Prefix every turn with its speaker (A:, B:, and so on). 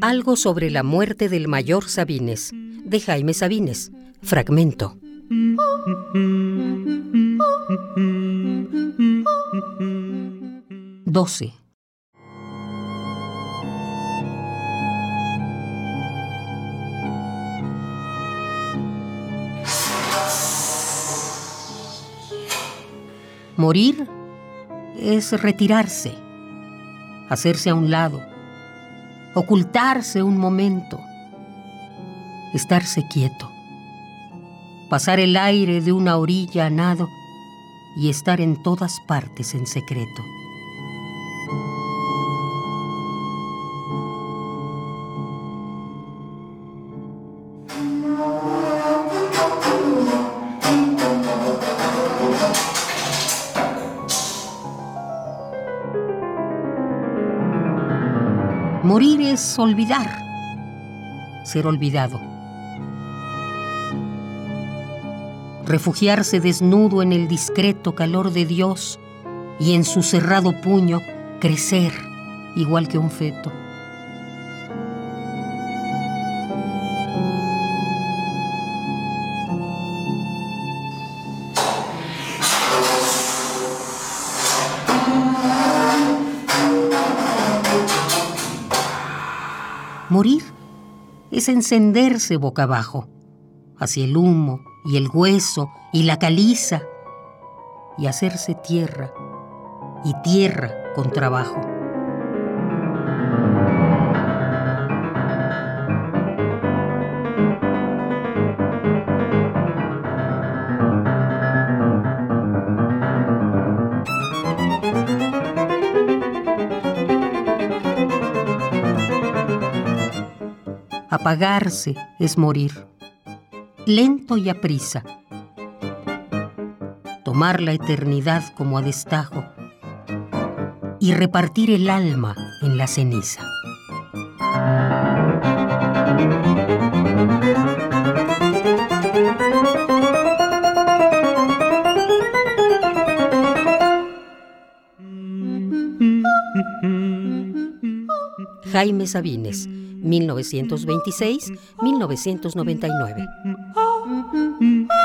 A: Algo sobre la muerte del mayor Sabines, de Jaime Sabines, fragmento. Doce. Morir es retirarse, hacerse a un lado, ocultarse un momento, estarse quieto, pasar el aire de una orilla a nado y estar en todas partes en secreto. Morir es olvidar, ser olvidado. Refugiarse desnudo en el discreto calor de Dios y en su cerrado puño crecer igual que un feto. Morir es encenderse boca abajo, hacia el humo y el hueso y la caliza, y hacerse tierra, y tierra con trabajo. Apagarse es morir, lento y aprisa. Tomar la eternidad como a destajo y repartir el alma en la ceniza. Jaime Sabines Mil novecientos veintiséis, mil novecientos noventa y nueve. Ah.